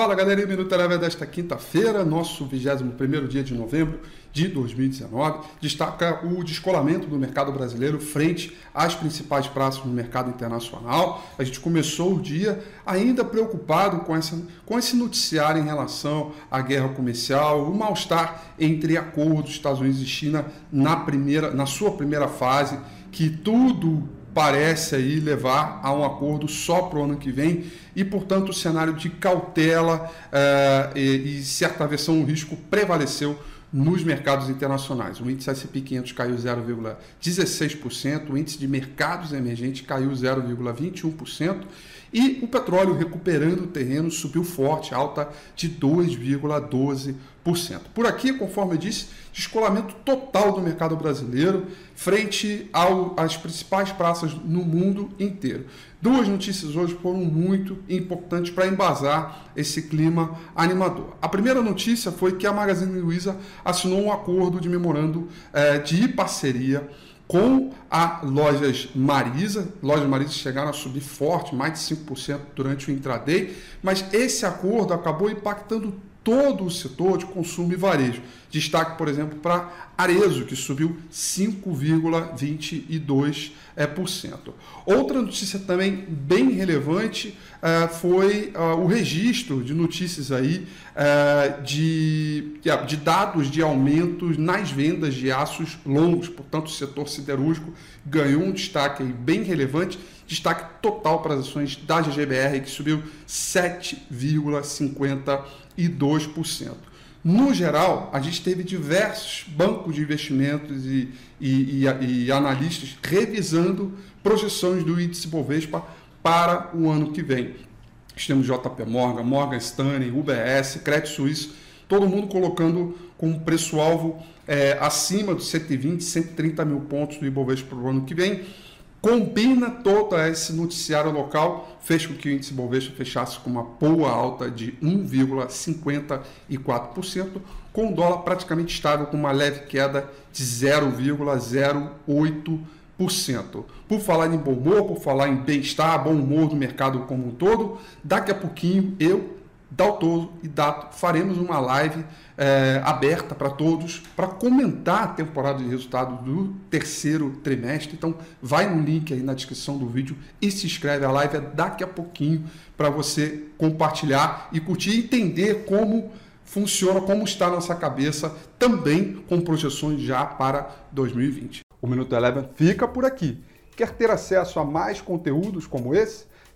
Fala galera, Minuto Eleva desta quinta-feira, nosso 21 dia de novembro de 2019, destaca o descolamento do mercado brasileiro frente às principais praças no mercado internacional. A gente começou o dia ainda preocupado com, essa, com esse noticiário em relação à guerra comercial, o mal-estar entre acordos Estados Unidos e China na, primeira, na sua primeira fase, que tudo parece aí levar a um acordo só para o ano que vem e, portanto, o cenário de cautela uh, e, e certa aversão ao risco prevaleceu nos mercados internacionais. O índice S&P 500 caiu 0,16%, o índice de mercados emergentes caiu 0,21% e o petróleo recuperando o terreno subiu forte, alta de 2,12%. Por aqui, conforme eu disse, descolamento total do mercado brasileiro frente ao, às principais praças no mundo inteiro. Duas notícias hoje foram muito importantes para embasar esse clima animador. A primeira notícia foi que a Magazine Luiza assinou um acordo de memorando eh, de parceria com a Lojas Marisa. Lojas Marisa chegaram a subir forte, mais de 5% durante o intraday, mas esse acordo acabou impactando todo o setor de consumo e varejo. Destaque, por exemplo, para Arezo, que subiu 5,22%. Outra notícia também bem relevante uh, foi uh, o registro de notícias aí uh, de, de dados de aumentos nas vendas de aços longos, portanto o setor siderúrgico ganhou um destaque bem relevante, destaque total para as ações da GGBR, que subiu 7,50% e 2%. No geral, a gente teve diversos bancos de investimentos e, e, e, e analistas revisando projeções do índice Bovespa para o ano que vem. Temos JP Morgan, Morgan Stanley, UBS, Crédito Suíço, todo mundo colocando com preço-alvo é, acima dos 120, 130 mil pontos do Ibovespa para o ano que vem combina todo esse noticiário local, fez com que o índice Bovespa fechasse com uma boa alta de 1,54%, com o dólar praticamente estável com uma leve queda de 0,08%. Por falar em bom humor, por falar em bem-estar, bom humor do mercado como um todo, daqui a pouquinho eu Daltoso e Dato faremos uma live é, aberta para todos para comentar a temporada de resultados do terceiro trimestre. Então, vai no link aí na descrição do vídeo e se inscreve. A live é daqui a pouquinho para você compartilhar e curtir e entender como funciona, como está a nossa cabeça, também com projeções já para 2020. O Minuto Eleven fica por aqui. Quer ter acesso a mais conteúdos como esse?